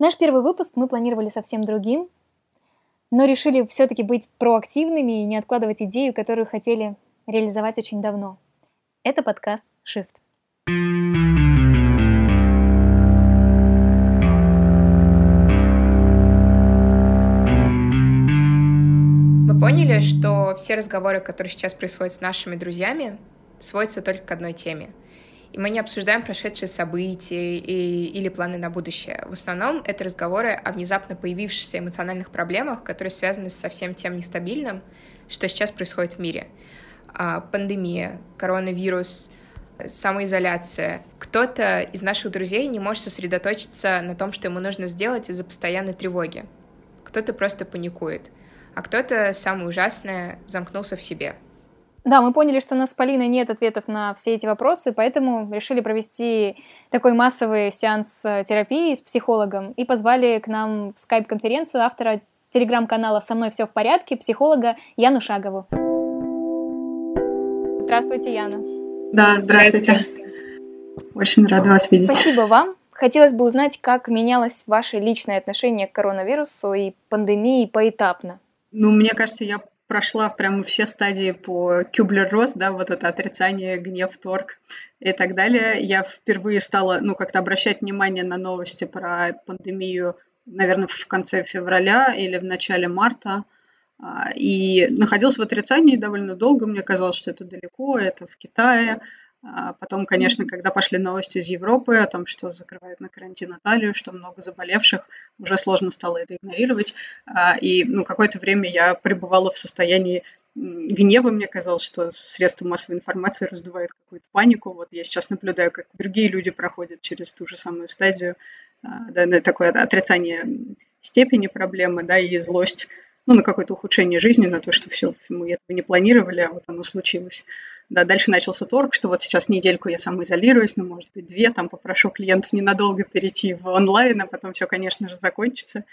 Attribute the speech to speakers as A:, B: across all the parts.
A: Наш первый выпуск мы планировали совсем другим, но решили все-таки быть проактивными и не откладывать идею, которую хотели реализовать очень давно. Это подкаст Shift.
B: Мы поняли, что все разговоры, которые сейчас происходят с нашими друзьями, сводятся только к одной теме — и мы не обсуждаем прошедшие события и, или планы на будущее. В основном это разговоры о внезапно появившихся эмоциональных проблемах, которые связаны со всем тем нестабильным, что сейчас происходит в мире. А, пандемия, коронавирус, самоизоляция. Кто-то из наших друзей не может сосредоточиться на том, что ему нужно сделать из-за постоянной тревоги. Кто-то просто паникует. А кто-то, самое ужасное, замкнулся в себе —
A: да, мы поняли, что у нас с Полиной нет ответов на все эти вопросы, поэтому решили провести такой массовый сеанс э, терапии с психологом и позвали к нам в скайп-конференцию автора телеграм-канала «Со мной все в порядке» психолога Яну Шагову. Здравствуйте, Яна.
C: Да, здравствуйте. Очень рада вас видеть.
A: Спасибо вам. Хотелось бы узнать, как менялось ваше личное отношение к коронавирусу и пандемии поэтапно.
C: Ну, мне кажется, я прошла прямо все стадии по Кюблер-Росс, да, вот это отрицание, гнев, торг и так далее. Я впервые стала, ну, как-то обращать внимание на новости про пандемию, наверное, в конце февраля или в начале марта. А, и находилась в отрицании довольно долго. Мне казалось, что это далеко, это в Китае. А потом, конечно, когда пошли новости из Европы о том, что закрывают на карантин Италию, что много заболевших, уже сложно стало это игнорировать. А, и ну, какое-то время я пребывала в состоянии гнева. Мне казалось, что средства массовой информации раздувают какую-то панику. Вот я сейчас наблюдаю, как другие люди проходят через ту же самую стадию, а, да, такое отрицание степени проблемы, да, и злость ну, на какое-то ухудшение жизни, на то, что все, мы этого не планировали, а вот оно случилось. Да, дальше начался торг, что вот сейчас недельку я самоизолируюсь, ну, может быть, две, там попрошу клиентов ненадолго перейти в онлайн, а потом все, конечно же, закончится.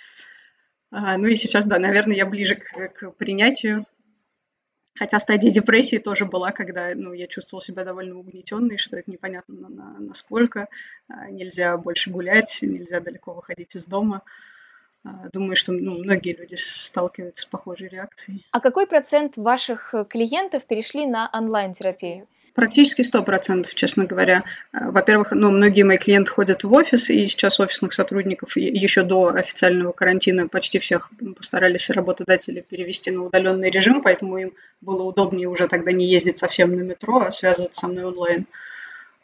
C: А, ну и сейчас, да, наверное, я ближе к, к принятию. Хотя стадия депрессии тоже была, когда ну, я чувствовала себя довольно угнетенной, что это непонятно на, на, насколько. А, нельзя больше гулять, нельзя далеко выходить из дома. А, думаю, что ну, многие люди сталкиваются с похожей реакцией.
A: А какой процент ваших э, клиентов перешли на онлайн-терапию?
C: Практически сто процентов, честно говоря. А, во-первых, ну, многие мои клиенты ходят в офис, и сейчас офисных сотрудников еще до официального карантина почти всех постарались работодатели перевести на удаленный режим, поэтому им было удобнее уже тогда не ездить совсем на метро, а связываться со мной онлайн.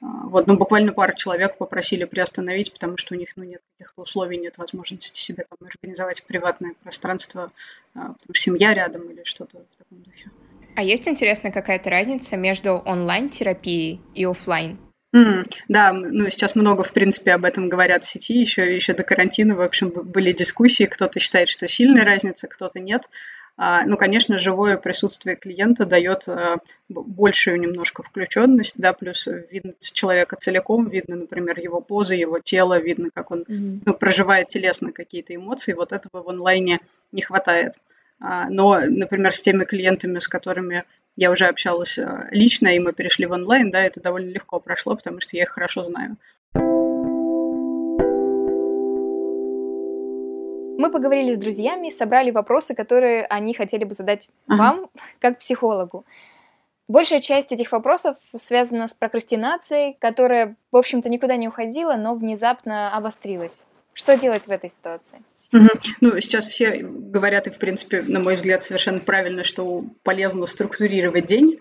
C: А, вот, ну, буквально пару человек попросили приостановить, потому что у них ну, нет каких-то условий, нет возможности себе там организовать приватное пространство, а, потому что семья рядом или что-то в таком духе.
B: А есть, интересно, какая-то разница между онлайн-терапией и офлайн?
C: Mm, да, ну сейчас много, в принципе, об этом говорят в сети, еще, еще до карантина, в общем, были дискуссии, кто-то считает, что сильная разница, кто-то нет. А, ну, конечно, живое присутствие клиента дает а, большую немножко включенность, да, плюс видно человека целиком, видно, например, его позы, его тело, видно, как он mm-hmm. ну, проживает телесно какие-то эмоции. Вот этого в онлайне не хватает. А, но, например, с теми клиентами, с которыми я уже общалась лично, и мы перешли в онлайн, да, это довольно легко прошло, потому что я их хорошо знаю.
A: Поговорили с друзьями, собрали вопросы, которые они хотели бы задать ага. вам, как психологу. Большая часть этих вопросов связана с прокрастинацией, которая, в общем-то, никуда не уходила, но внезапно обострилась. Что делать в этой ситуации?
C: Угу. Ну, сейчас все говорят, и, в принципе, на мой взгляд, совершенно правильно, что полезно структурировать день.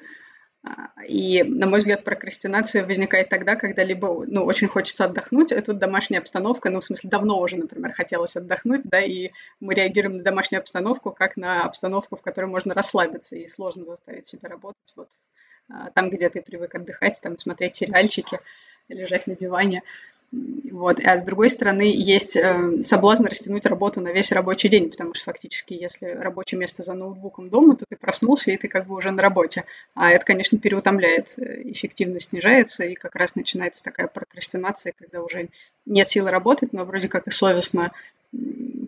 C: И, на мой взгляд, прокрастинация возникает тогда, когда либо ну, очень хочется отдохнуть, это домашняя обстановка, ну, в смысле, давно уже, например, хотелось отдохнуть, да, и мы реагируем на домашнюю обстановку как на обстановку, в которой можно расслабиться, и сложно заставить себя работать вот а, там, где ты привык отдыхать, там, смотреть сериальчики, лежать на диване. Вот. А с другой стороны, есть э, соблазн растянуть работу на весь рабочий день, потому что фактически, если рабочее место за ноутбуком дома, то ты проснулся, и ты как бы уже на работе. А это, конечно, переутомляет, э, эффективность снижается, и как раз начинается такая прокрастинация, когда уже нет силы работать, но вроде как и совестно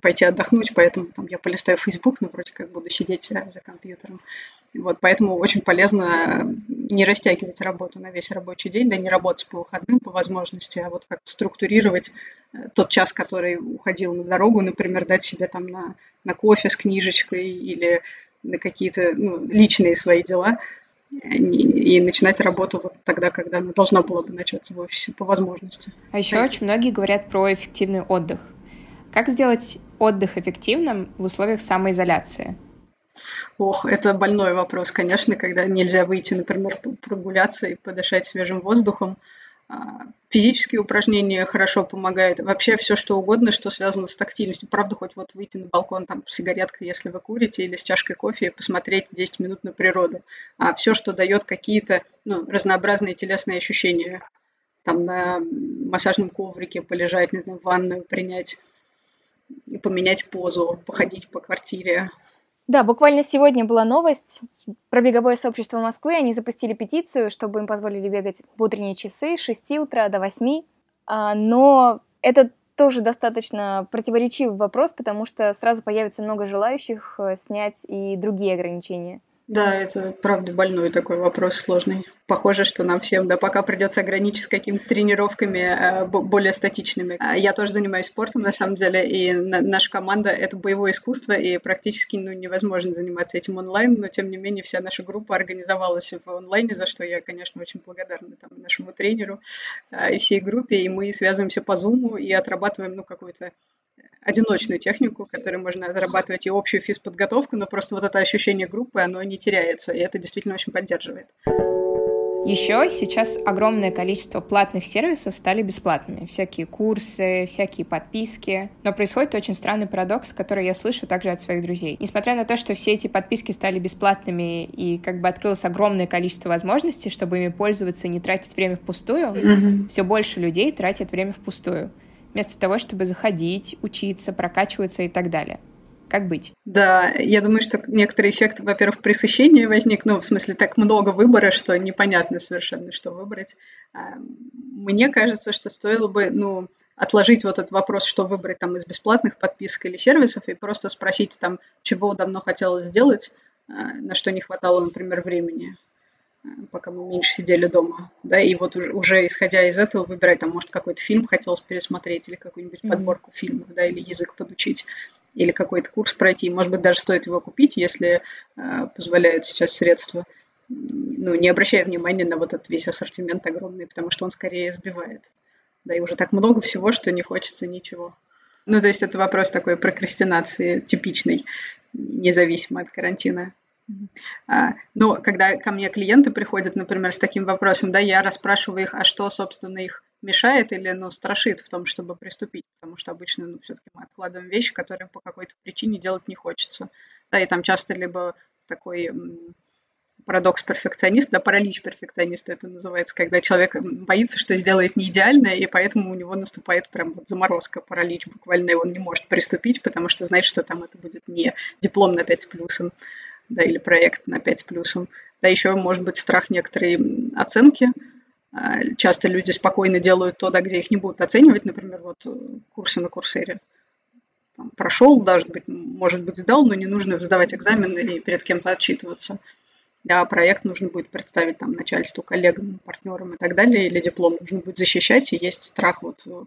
C: пойти отдохнуть, поэтому там я полистаю Facebook, но вроде как буду сидеть э, за компьютером. Вот, поэтому очень полезно не растягивать работу на весь рабочий день, да, не работать по выходным по возможности, а вот как структурировать э, тот час, который уходил на дорогу, например, дать себе там на, на кофе с книжечкой или на какие-то ну, личные свои дела и, и начинать работу вот тогда, когда она должна была бы начаться в офисе по возможности.
B: А еще да. очень многие говорят про эффективный отдых. Как сделать отдых эффективным в условиях самоизоляции?
C: Ох, это больной вопрос, конечно, когда нельзя выйти, например, прогуляться и подышать свежим воздухом. А, физические упражнения хорошо помогают. Вообще все, что угодно, что связано с тактильностью. Правда, хоть вот выйти на балкон там с сигареткой, если вы курите, или с чашкой кофе и посмотреть 10 минут на природу. А все, что дает какие-то ну, разнообразные телесные ощущения. Там на массажном коврике полежать, не знаю, ванную принять, поменять позу, походить по квартире,
A: да, буквально сегодня была новость про беговое сообщество Москвы. Они запустили петицию, чтобы им позволили бегать в утренние часы с 6 утра до 8. А, но это тоже достаточно противоречивый вопрос, потому что сразу появится много желающих э, снять и другие ограничения.
C: Да, это правда больной такой вопрос сложный. Похоже, что нам всем, да, пока придется ограничиться какими-то тренировками э, более статичными. А я тоже занимаюсь спортом, на самом деле, и на, наша команда — это боевое искусство, и практически ну, невозможно заниматься этим онлайн, но, тем не менее, вся наша группа организовалась в онлайне, за что я, конечно, очень благодарна там, нашему тренеру э, и всей группе, и мы связываемся по Zoom и отрабатываем, ну, какую-то одиночную технику, которой можно зарабатывать и общую физподготовку, но просто вот это ощущение группы, оно не теряется, и это действительно очень поддерживает.
B: Еще сейчас огромное количество платных сервисов стали бесплатными. Всякие курсы, всякие подписки. Но происходит очень странный парадокс, который я слышу также от своих друзей. Несмотря на то, что все эти подписки стали бесплатными и как бы открылось огромное количество возможностей, чтобы ими пользоваться и не тратить время впустую, mm-hmm. все больше людей тратят время впустую вместо того, чтобы заходить, учиться, прокачиваться и так далее. Как быть?
C: Да, я думаю, что некоторый эффект, во-первых, пресыщения возник, ну, в смысле, так много выбора, что непонятно совершенно, что выбрать. А, мне кажется, что стоило бы, ну, отложить вот этот вопрос, что выбрать там из бесплатных подписок или сервисов, и просто спросить там, чего давно хотелось сделать, а, на что не хватало, например, времени пока мы меньше сидели дома, да, и вот уже, уже исходя из этого выбирать, там, может, какой-то фильм хотелось пересмотреть, или какую-нибудь mm-hmm. подборку фильмов, да, или язык подучить, или какой-то курс пройти, может быть, даже стоит его купить, если э, позволяют сейчас средства, ну, не обращая внимания на вот этот весь ассортимент огромный, потому что он скорее сбивает, да, и уже так много всего, что не хочется ничего. Ну, то есть это вопрос такой прокрастинации типичный, независимо от карантина. А, но когда ко мне клиенты приходят, например, с таким вопросом, да, я расспрашиваю их, а что, собственно, их мешает или, ну, страшит в том, чтобы приступить, потому что обычно, ну, все-таки мы откладываем вещи, которые по какой-то причине делать не хочется. Да, и там часто либо такой парадокс перфекциониста, да, паралич перфекциониста это называется, когда человек боится, что сделает не идеально, и поэтому у него наступает прям вот заморозка, паралич буквально, и он не может приступить, потому что знает, что там это будет не диплом на 5 с плюсом да, или проект на 5 с плюсом. Да, еще может быть страх некоторой оценки. А, часто люди спокойно делают то, да, где их не будут оценивать, например, вот э, курсы на курсере. Там, прошел, даже быть, может быть, сдал, но не нужно сдавать экзамены и перед кем-то отчитываться. Да, проект нужно будет представить там начальству, коллегам, партнерам и так далее, или диплом нужно будет защищать, и есть страх вот э,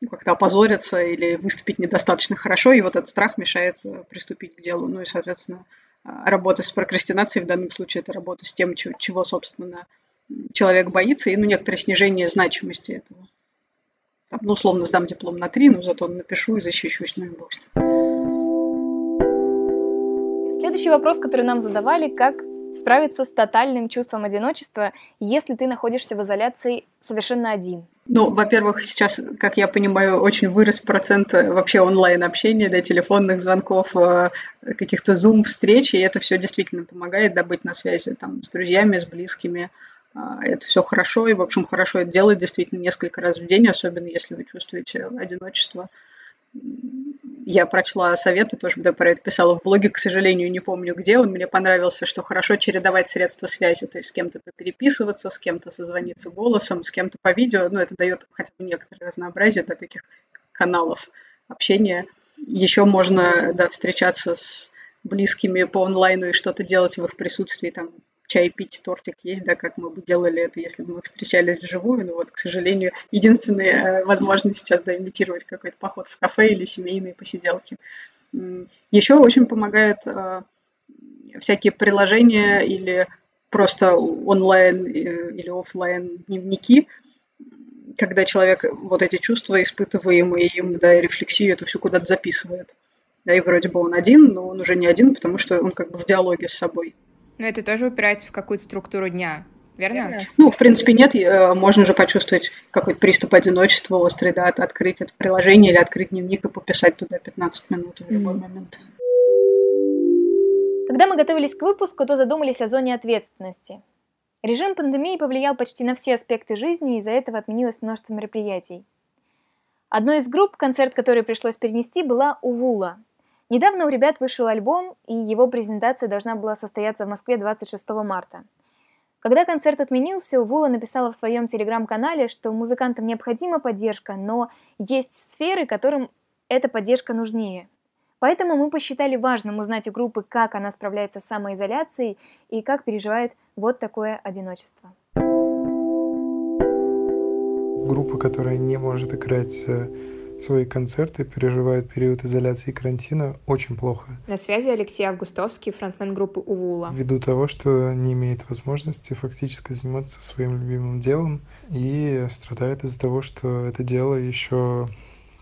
C: ну, как-то опозориться или выступить недостаточно хорошо, и вот этот страх мешает э, приступить к делу. Ну и, соответственно, работа с прокрастинацией в данном случае это работа с тем, чего, собственно, человек боится, и ну, некоторое снижение значимости этого. Там, ну, условно, сдам диплом на три, но зато напишу и защищусь, ну и бог
A: Следующий вопрос, который нам задавали, как справиться с тотальным чувством одиночества, если ты находишься в изоляции совершенно один?
C: Ну, во-первых, сейчас, как я понимаю, очень вырос процент э, вообще онлайн-общения, да, телефонных звонков, э, каких-то зум-встреч, и это все действительно помогает, да, быть на связи там с друзьями, с близкими. А, это все хорошо, и, в общем, хорошо это делать действительно несколько раз в день, особенно если вы чувствуете одиночество я прочла советы, тоже про это писала в блоге, к сожалению, не помню где. Он мне понравился, что хорошо чередовать средства связи, то есть с кем-то переписываться, с кем-то созвониться голосом, с кем-то по видео. Ну, это дает хотя бы некоторое разнообразие да, таких каналов общения. Еще можно да, встречаться с близкими по онлайну и что-то делать в их присутствии, там, чай пить, тортик есть, да, как мы бы делали это, если бы мы встречались вживую. Но вот, к сожалению, единственная э, возможность сейчас, да, имитировать какой-то поход в кафе или семейные посиделки. Еще очень помогают э, всякие приложения или просто онлайн э, или офлайн дневники, когда человек вот эти чувства, испытываемые им, да, и рефлексию эту всю куда-то записывает. Да, и вроде бы он один, но он уже не один, потому что он как бы в диалоге с собой.
B: Но это тоже упирается в какую-то структуру дня, верно?
C: Ну, в принципе, нет. Э, можно же почувствовать какой-то приступ одиночества острый, да, открыть это приложение или открыть дневник и пописать туда 15 минут в любой mm. момент.
A: Когда мы готовились к выпуску, то задумались о зоне ответственности. Режим пандемии повлиял почти на все аспекты жизни, и из-за этого отменилось множество мероприятий. Одной из групп, концерт который пришлось перенести, была Увула. Недавно у ребят вышел альбом, и его презентация должна была состояться в Москве 26 марта. Когда концерт отменился, Увула написала в своем телеграм-канале, что музыкантам необходима поддержка, но есть сферы, которым эта поддержка нужнее – Поэтому мы посчитали важным узнать у группы, как она справляется с самоизоляцией и как переживает вот такое одиночество.
D: Группа, которая не может играть э, свои концерты, переживает период изоляции и карантина очень плохо.
B: На связи Алексей Августовский, фронтмен группы Увула.
D: Ввиду того, что не имеет возможности фактически заниматься своим любимым делом и страдает из-за того, что это дело еще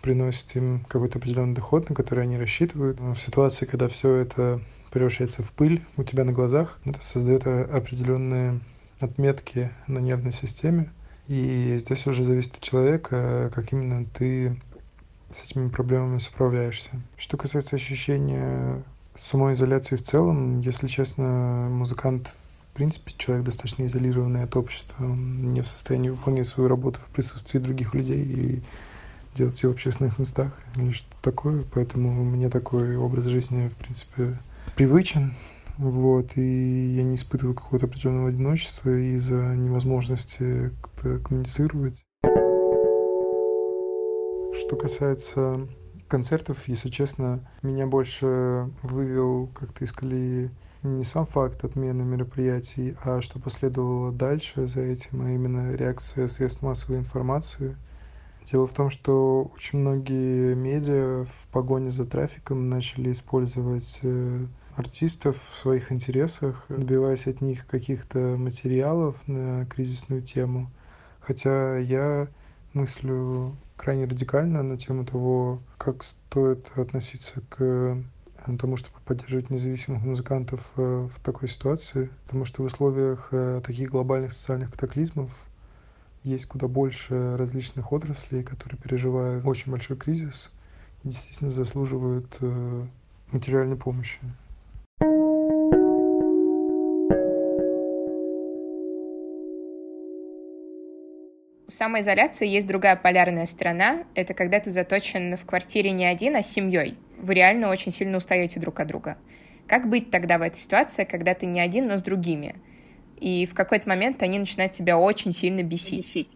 D: приносит им какой-то определенный доход, на который они рассчитывают. Но в ситуации, когда все это превращается в пыль у тебя на глазах, это создает определенные отметки на нервной системе. И здесь уже зависит от человека, как именно ты с этими проблемами справляешься. Что касается ощущения самой изоляции в целом, если честно, музыкант в принципе человек достаточно изолированный от общества, он не в состоянии выполнять свою работу в присутствии других людей и делать ее в общественных местах или что-то такое. Поэтому мне такой образ жизни, в принципе, привычен. Вот, и я не испытываю какого-то определенного одиночества из-за невозможности как-то коммуницировать. Что касается концертов, если честно, меня больше вывел как-то из колеи не сам факт отмены мероприятий, а что последовало дальше за этим, а именно реакция средств массовой информации – Дело в том, что очень многие медиа в погоне за трафиком начали использовать э, артистов в своих интересах, добиваясь от них каких-то материалов на кризисную тему. Хотя я мыслю крайне радикально на тему того, как стоит относиться к э, тому, чтобы поддерживать независимых музыкантов э, в такой ситуации, потому что в условиях таких глобальных социальных катаклизмов есть куда больше различных отраслей, которые переживают очень большой кризис и действительно заслуживают э, материальной помощи.
B: Самоизоляции есть другая полярная сторона. Это когда ты заточен в квартире не один, а с семьей. Вы реально очень сильно устаете друг от друга. Как быть тогда в этой ситуации, когда ты не один, но с другими? и в какой-то момент они начинают тебя очень сильно бесить.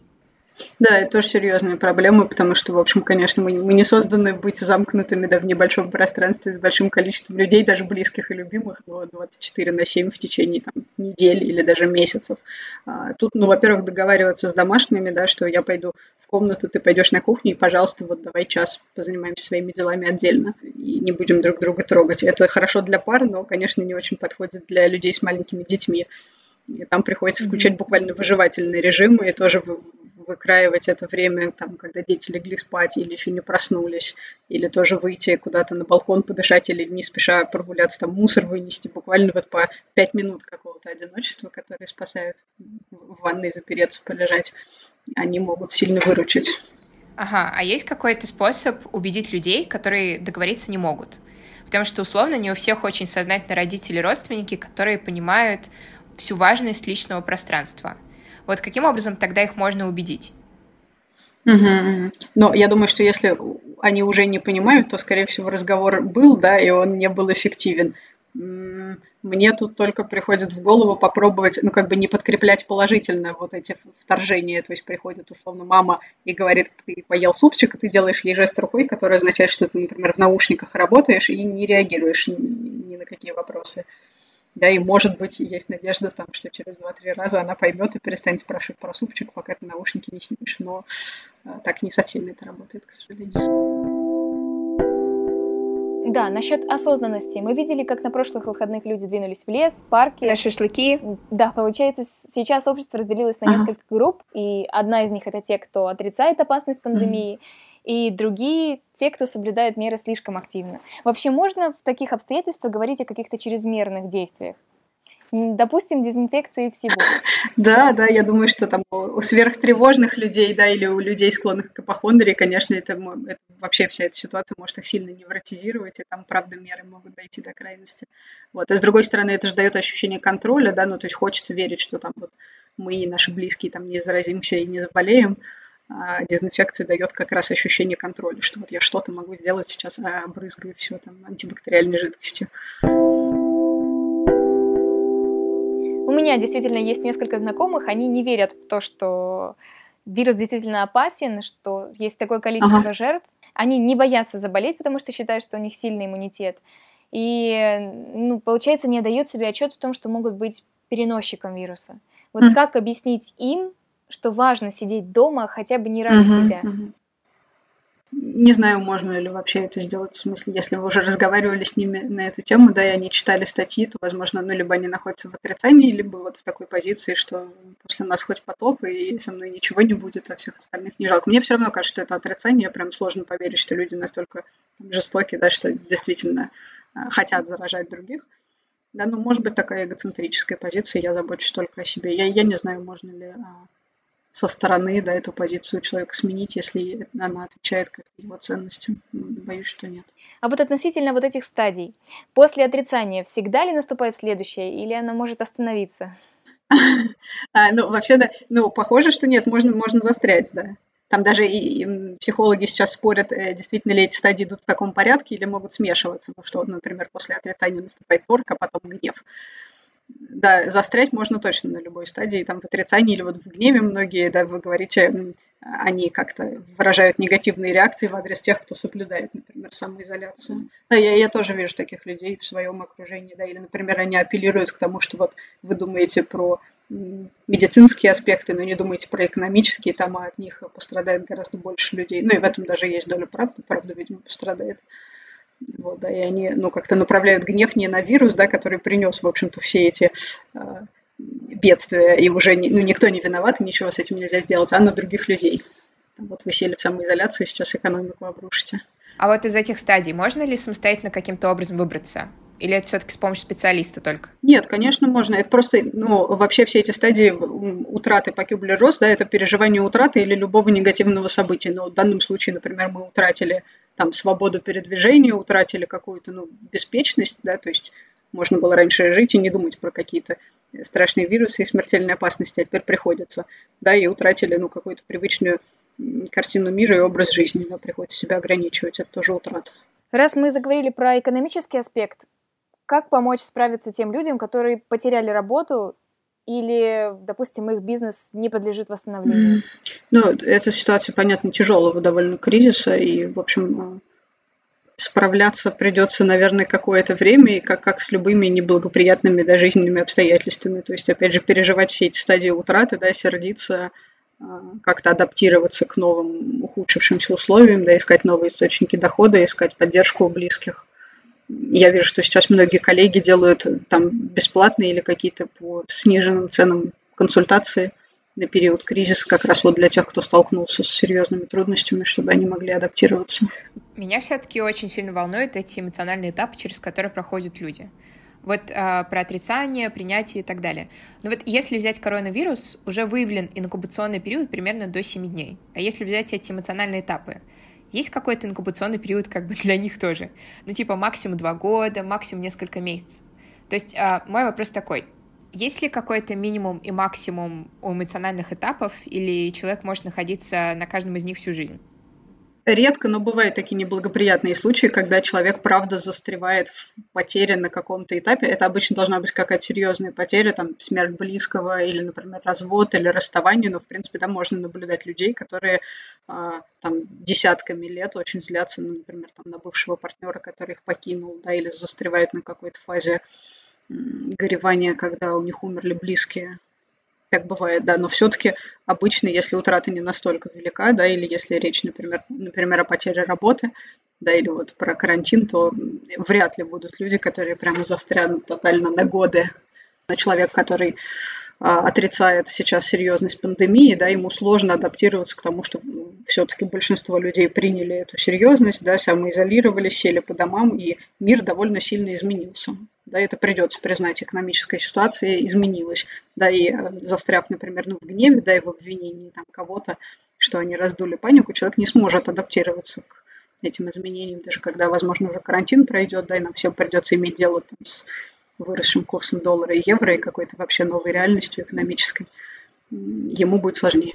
C: Да, это тоже серьезная проблема, потому что, в общем, конечно, мы, мы не созданы быть замкнутыми да, в небольшом пространстве с большим количеством людей, даже близких и любимых, но 24 на 7 в течение там, недели или даже месяцев. А, тут, ну, во-первых, договариваться с домашними, да, что я пойду в комнату, ты пойдешь на кухню, и, пожалуйста, вот давай час позанимаемся своими делами отдельно и не будем друг друга трогать. Это хорошо для пар, но, конечно, не очень подходит для людей с маленькими детьми. И там приходится включать буквально выживательный режим и тоже выкраивать это время, там, когда дети легли спать или еще не проснулись, или тоже выйти куда-то на балкон подышать или не спеша прогуляться, там мусор вынести, буквально вот по пять минут какого-то одиночества, которые спасают в ванной запереться, полежать, они могут сильно выручить.
B: Ага, а есть какой-то способ убедить людей, которые договориться не могут? Потому что, условно, не у всех очень сознательно родители родственники, которые понимают, всю важность личного пространства. Вот каким образом тогда их можно убедить?
C: Угу. Но я думаю, что если они уже не понимают, то, скорее всего, разговор был, да, и он не был эффективен. Мне тут только приходит в голову попробовать, ну, как бы не подкреплять положительно вот эти вторжения. То есть приходит, условно, мама и говорит, ты поел супчик, и ты делаешь ей жест рукой, который означает, что ты, например, в наушниках работаешь и не реагируешь ни, на какие вопросы Да, и может быть, есть надежда, там, что через 2-3 раза она поймет и перестанет спрашивать про супчик, пока ты наушники не снимешь. Но а, так не со всеми это работает, к сожалению.
A: Да, насчет осознанности. Мы видели, как на прошлых выходных люди двинулись в лес, в парки.
B: На шашлыки.
A: Да, получается, сейчас общество разделилось на ага. несколько групп, и одна из них это те, кто отрицает опасность пандемии, mm и другие те, кто соблюдает меры слишком активно. Вообще можно в таких обстоятельствах говорить о каких-то чрезмерных действиях? допустим, дезинфекции всего.
C: Да, да, я думаю, что там у сверхтревожных людей, да, или у людей, склонных к апохондрии, конечно, это, это вообще вся эта ситуация может их сильно невротизировать, и там, правда, меры могут дойти до крайности. Вот. А с другой стороны, это же дает ощущение контроля, да, ну, то есть хочется верить, что там вот мы и наши близкие там не заразимся и не заболеем, дезинфекция дает как раз ощущение контроля, что вот я что-то могу сделать сейчас, а обрызгаю все там антибактериальной жидкостью.
A: У меня действительно есть несколько знакомых, они не верят в то, что вирус действительно опасен, что есть такое количество ага. жертв. Они не боятся заболеть, потому что считают, что у них сильный иммунитет. И, ну, получается, не дают себе отчет в том, что могут быть переносчиком вируса. Вот mm. как объяснить им, что важно сидеть дома хотя бы не ради uh-huh, себя? Uh-huh.
C: Не знаю, можно ли вообще это сделать, в смысле, если вы уже разговаривали с ними на эту тему, да, и они читали статьи, то, возможно, ну, либо они находятся в отрицании, либо вот в такой позиции, что после нас хоть потоп, и со мной ничего не будет, а всех остальных не жалко. Мне все равно кажется, что это отрицание, прям сложно поверить, что люди настолько жестокие, да, что действительно а, хотят заражать других. Да, ну, может быть, такая эгоцентрическая позиция, я забочусь только о себе. Я, я не знаю, можно ли а, со стороны да, эту позицию человека сменить, если она отвечает как его ценностям. Боюсь, что нет.
A: А вот относительно вот этих стадий, после отрицания всегда ли наступает следующее, или она может остановиться?
C: А, ну, вообще, да, ну, похоже, что нет, можно, можно застрять, да. Там даже и, и психологи сейчас спорят, э, действительно ли эти стадии идут в таком порядке или могут смешиваться. Ну, что, например, после отрицания наступает торг, а потом гнев да, застрять можно точно на любой стадии, там в отрицании или вот в гневе многие, да, вы говорите, они как-то выражают негативные реакции в адрес тех, кто соблюдает, например, самоизоляцию. Да, я, я тоже вижу таких людей в своем окружении, да, или, например, они апеллируют к тому, что вот вы думаете про медицинские аспекты, но не думаете про экономические, там а от них пострадает гораздо больше людей. Ну и в этом даже есть доля правды, правда, видимо, пострадает. Вот, да, и они, ну, как-то направляют гнев не на вирус, да, который принес, в общем-то, все эти э, бедствия, и уже не, ну, никто не виноват, и ничего с этим нельзя сделать, а на других людей. Вот вы сели в самоизоляцию, сейчас экономику обрушите.
B: А вот из этих стадий можно ли самостоятельно каким-то образом выбраться? Или это все-таки с помощью специалиста только?
C: Нет, конечно, можно. Это просто, ну, вообще все эти стадии утраты по Кюблер-Росс, да, это переживание утраты или любого негативного события. Но в данном случае, например, мы утратили там свободу передвижения, утратили какую-то, ну, беспечность, да, то есть можно было раньше жить и не думать про какие-то страшные вирусы и смертельные опасности, а теперь приходится, да, и утратили, ну, какую-то привычную картину мира и образ жизни, да, приходится себя ограничивать, это тоже утрата.
A: Раз мы заговорили про экономический аспект, как помочь справиться тем людям, которые потеряли работу или, допустим, их бизнес не подлежит восстановлению?
C: Ну, эта ситуация, понятно, тяжелого довольно кризиса, и, в общем, справляться придется, наверное, какое-то время, и как, как с любыми неблагоприятными да, жизненными обстоятельствами. То есть, опять же, переживать все эти стадии утраты, да, сердиться, а, как-то адаптироваться к новым ухудшившимся условиям, да, искать новые источники дохода, искать поддержку у близких – я вижу, что сейчас многие коллеги делают там бесплатные или какие-то по сниженным ценам консультации на период кризиса, как раз вот для тех, кто столкнулся с серьезными трудностями, чтобы они могли адаптироваться.
B: Меня все-таки очень сильно волнуют эти эмоциональные этапы, через которые проходят люди. Вот а, про отрицание, принятие и так далее. Но вот если взять коронавирус, уже выявлен инкубационный период примерно до 7 дней. А если взять эти эмоциональные этапы, есть какой-то инкубационный период как бы для них тоже. Ну, типа максимум два года, максимум несколько месяцев. То есть а, мой вопрос такой. Есть ли какой-то минимум и максимум у эмоциональных этапов, или человек может находиться на каждом из них всю жизнь?
C: Редко, но бывают такие неблагоприятные случаи, когда человек, правда, застревает в потере на каком-то этапе. Это обычно должна быть какая-то серьезная потеря, там, смерть близкого или, например, развод или расставание, но, в принципе, там можно наблюдать людей, которые а, там десятками лет очень злятся, ну, например, там, на бывшего партнера, который их покинул, да, или застревают на какой-то фазе горевание, когда у них умерли близкие. Так бывает, да, но все-таки обычно, если утрата не настолько велика, да, или если речь, например, например, о потере работы, да, или вот про карантин, то вряд ли будут люди, которые прямо застрянут тотально на годы. Но человек, который отрицает сейчас серьезность пандемии, да, ему сложно адаптироваться к тому, что ну, все-таки большинство людей приняли эту серьезность, да, самоизолировались, сели по домам, и мир довольно сильно изменился. Да, это придется признать, экономическая ситуация изменилась. Да, и э, застряв, например, ну, в гневе, да, и в обвинении там, кого-то, что они раздули панику, человек не сможет адаптироваться к этим изменениям, даже когда, возможно, уже карантин пройдет, да, и нам всем придется иметь дело там, с выросшим курсом доллара и евро и какой-то вообще новой реальностью экономической, ему будет сложнее.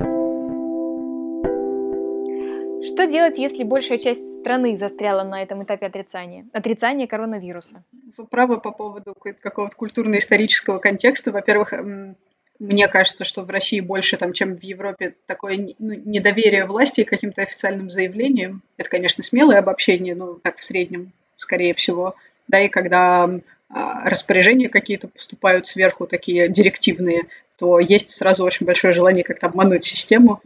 A: Что делать, если большая часть страны застряла на этом этапе отрицания? Отрицания коронавируса.
C: Вы правы по поводу какого-то культурно-исторического контекста. Во-первых, мне кажется, что в России больше, там, чем в Европе, такое ну, недоверие власти к каким-то официальным заявлениям. Это, конечно, смелое обобщение, но так в среднем, скорее всего. Да, и когда распоряжения какие-то поступают сверху, такие директивные, то есть сразу очень большое желание как-то обмануть систему,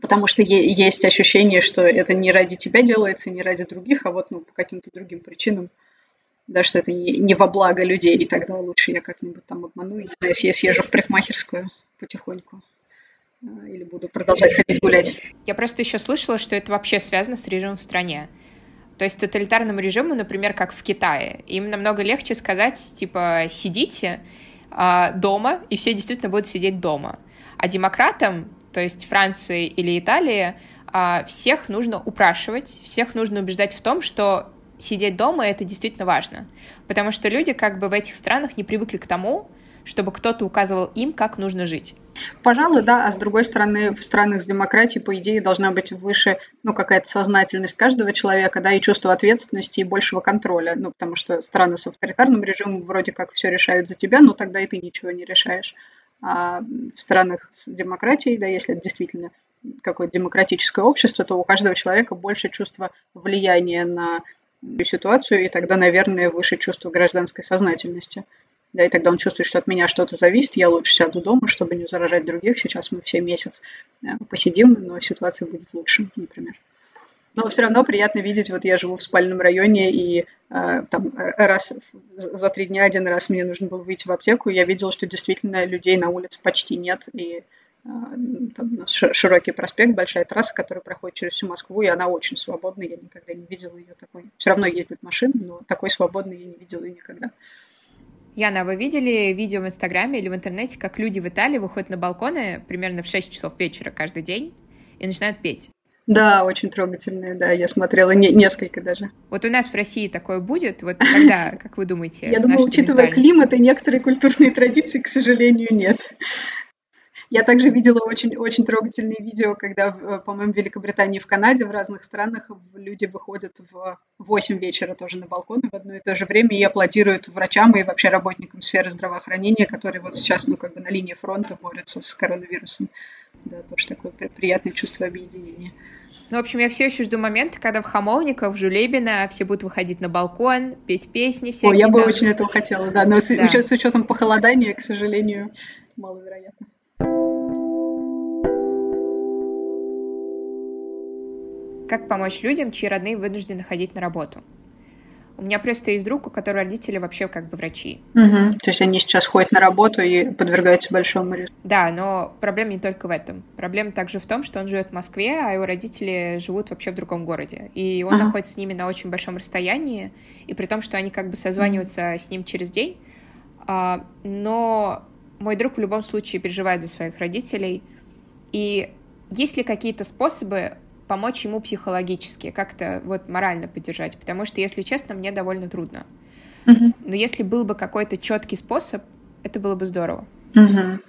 C: потому что есть ощущение, что это не ради тебя делается, не ради других, а вот ну, по каким-то другим причинам, да, что это не, не во благо людей, и тогда лучше я как-нибудь там обману, не знаю, я съезжу в парикмахерскую потихоньку а, или буду продолжать ходить гулять.
B: Я просто еще слышала, что это вообще связано с режимом в стране. То есть тоталитарному режиму, например, как в Китае, им намного легче сказать, типа, сидите а, дома, и все действительно будут сидеть дома. А демократам, то есть Франции или Италии, а, всех нужно упрашивать, всех нужно убеждать в том, что сидеть дома — это действительно важно. Потому что люди как бы в этих странах не привыкли к тому, чтобы кто-то указывал им, как нужно жить.
C: Пожалуй, да, а с другой стороны, в странах с демократией, по идее, должна быть выше, ну, какая-то сознательность каждого человека, да, и чувство ответственности и большего контроля, ну, потому что страны с авторитарным режимом вроде как все решают за тебя, но тогда и ты ничего не решаешь. А в странах с демократией, да, если это действительно какое-то демократическое общество, то у каждого человека больше чувство влияния на ситуацию, и тогда, наверное, выше чувство гражданской сознательности. Да, и тогда он чувствует, что от меня что-то зависит, я лучше сяду дома, чтобы не заражать других. Сейчас мы все месяц э, посидим, но ситуация будет лучше, например. Но все равно приятно видеть, вот я живу в спальном районе, и э, там раз за три дня один раз мне нужно было выйти в аптеку, и я видела, что действительно людей на улице почти нет, и э, там у нас широкий проспект, большая трасса, которая проходит через всю Москву, и она очень свободная, я никогда не видела ее такой. Все равно ездит машина, но такой свободной я не видела ее никогда.
B: Яна, а вы видели видео в Инстаграме или в интернете, как люди в Италии выходят на балконы примерно в 6 часов вечера каждый день и начинают петь?
C: Да, очень трогательные, да, я смотрела не, несколько даже.
B: Вот у нас в России такое будет, вот когда, как вы думаете?
C: Я думаю, учитывая климат и некоторые культурные традиции, к сожалению, нет. Я также видела очень, очень трогательные видео, когда, э, по-моему, в Великобритании в Канаде, в разных странах люди выходят в 8 вечера тоже на балконы в одно и то же время и аплодируют врачам и вообще работникам сферы здравоохранения, которые вот сейчас, ну, как бы на линии фронта борются с коронавирусом. Да, тоже такое приятное чувство объединения.
B: Ну, в общем, я все еще жду момента, когда в Хамовниках, в Жулебино все будут выходить на балкон, петь песни всякие.
C: О, я бы там. очень этого хотела, да, но с, да. с учетом похолодания, к сожалению, маловероятно.
B: Как помочь людям, чьи родные вынуждены ходить на работу? У меня просто есть друг, у которого родители вообще как бы врачи.
C: Угу. То есть они сейчас ходят на работу и подвергаются большому риску.
B: Да, но проблема не только в этом. Проблема также в том, что он живет в Москве, а его родители живут вообще в другом городе. И он ага. находится с ними на очень большом расстоянии, и при том, что они как бы созваниваются угу. с ним через день. А, но мой друг в любом случае переживает за своих родителей. И есть ли какие-то способы помочь ему психологически, как-то вот морально поддержать, потому что, если честно, мне довольно трудно. Uh-huh. Но если был бы какой-то четкий способ, это было бы здорово.
C: Uh-huh.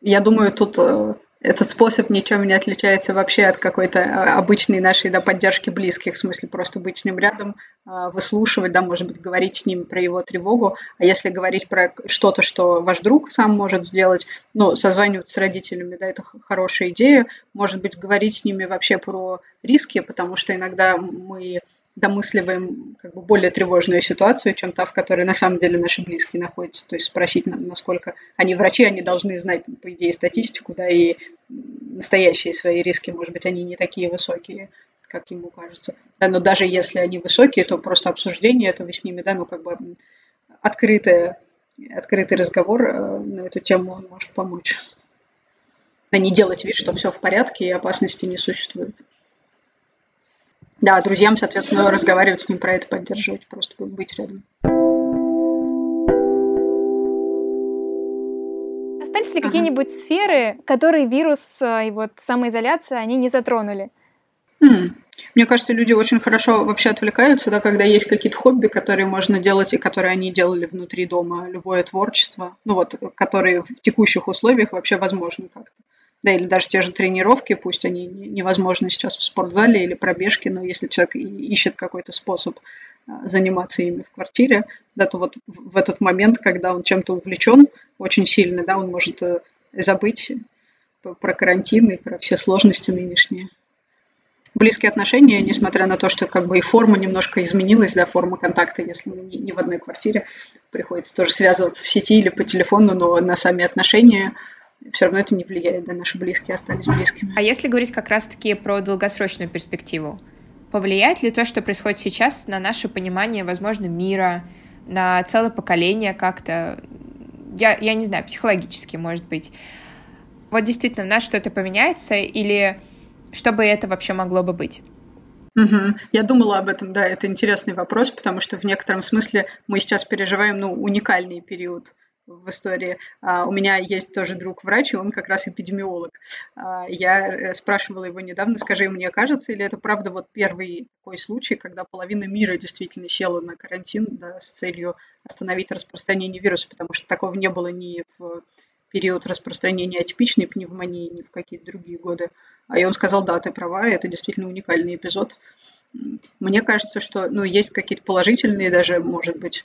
C: Я думаю, тут э, этот способ ничем не отличается вообще от какой-то а, обычной нашей да, поддержки близких, в смысле просто быть с ним рядом, а, выслушивать, да, может быть, говорить с ним про его тревогу. А если говорить про что-то, что ваш друг сам может сделать, ну, созваниваться с родителями, да, это хорошая идея. Может быть, говорить с ними вообще про риски, потому что иногда мы домысливаем как бы более тревожную ситуацию, чем та, в которой на самом деле наши близкие находятся. То есть спросить, насколько они врачи, они должны знать, по идее, статистику, да, и настоящие свои риски, может быть, они не такие высокие, как ему кажется. Да, но даже если они высокие, то просто обсуждение этого с ними, да, ну как бы открытое, открытый разговор э, на эту тему может помочь. А не делать вид, что все в порядке и опасности не существует. Да, друзьям, соответственно, разговаривать с ним про это, поддерживать, просто быть рядом.
A: Остались ли ага. какие-нибудь сферы, которые вирус э, и вот самоизоляция, они не затронули?
C: Хм. Мне кажется, люди очень хорошо вообще отвлекаются, да, когда есть какие-то хобби, которые можно делать и которые они делали внутри дома, любое творчество, ну вот, которые в текущих условиях вообще возможны как-то да, или даже те же тренировки, пусть они невозможны сейчас в спортзале или пробежки, но если человек ищет какой-то способ а, заниматься ими в квартире, да, то вот в этот момент, когда он чем-то увлечен очень сильно, да, он может э, забыть про карантин и про все сложности нынешние. Близкие отношения, несмотря на то, что как бы и форма немножко изменилась, да, форма контакта, если не в одной квартире, приходится тоже связываться в сети или по телефону, но на сами отношения – все равно это не влияет, да, наши близкие остались близкими.
B: А если говорить как раз-таки про долгосрочную перспективу, повлияет ли то, что происходит сейчас, на наше понимание, возможно, мира, на целое поколение как-то, я, я не знаю, психологически, может быть. Вот действительно, у нас что-то поменяется или что бы это вообще могло бы быть?
C: Угу. Я думала об этом, да, это интересный вопрос, потому что в некотором смысле мы сейчас переживаем, ну, уникальный период в истории. А, у меня есть тоже друг врач, и он как раз эпидемиолог. А, я э, спрашивала его недавно, скажи, мне кажется, или это правда вот первый такой случай, когда половина мира действительно села на карантин да, с целью остановить распространение вируса, потому что такого не было ни в период распространения атипичной пневмонии, ни в какие-то другие годы. А и он сказал, да, ты права, это действительно уникальный эпизод. Мне кажется, что ну, есть какие-то положительные даже, может быть,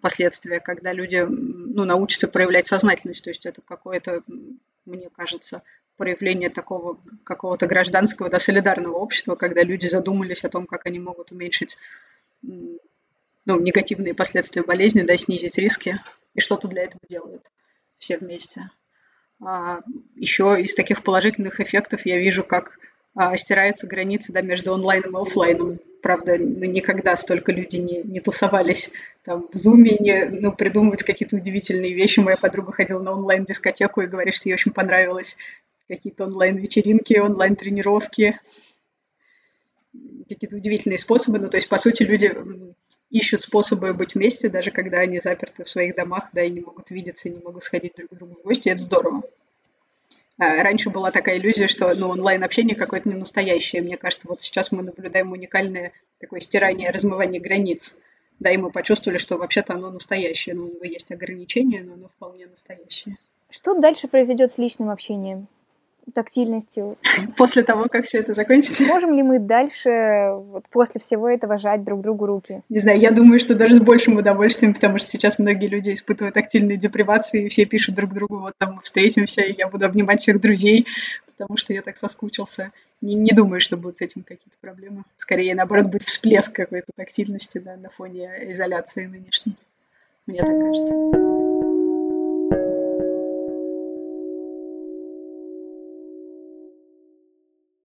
C: последствия, когда люди ну, научатся проявлять сознательность. То есть это какое-то, мне кажется, проявление такого какого-то гражданского, да, солидарного общества, когда люди задумались о том, как они могут уменьшить ну, негативные последствия болезни, да, снизить риски, и что-то для этого делают все вместе. А еще из таких положительных эффектов я вижу, как стираются границы да, между онлайном и офлайном правда, ну, никогда столько людей не, не тусовались там в зуме, не ну, придумывать какие-то удивительные вещи. Моя подруга ходила на онлайн-дискотеку и говорит, что ей очень понравилось какие-то онлайн-вечеринки, онлайн-тренировки, какие-то удивительные способы. Ну, то есть, по сути, люди ищут способы быть вместе, даже когда они заперты в своих домах, да, и не могут видеться, не могут сходить друг к другу в гости, это здорово. А, раньше была такая иллюзия, что ну, онлайн-общение какое-то не настоящее. Мне кажется, вот сейчас мы наблюдаем уникальное такое стирание, размывание границ. Да, и мы почувствовали, что вообще-то оно настоящее. Ну, у него есть ограничения, но оно вполне настоящее.
A: Что дальше произойдет с личным общением? Тактильностью.
C: После того, как все это закончится.
A: Сможем ли мы дальше, вот после всего этого, жать друг другу руки?
C: Не знаю, я думаю, что даже с большим удовольствием, потому что сейчас многие люди испытывают тактильную депривацию, и все пишут друг другу, вот там мы встретимся, и я буду обнимать всех друзей, потому что я так соскучился. Не, не думаю, что будут с этим какие-то проблемы. Скорее, наоборот, будет всплеск какой-то тактильности да, на фоне изоляции нынешней. Мне так кажется.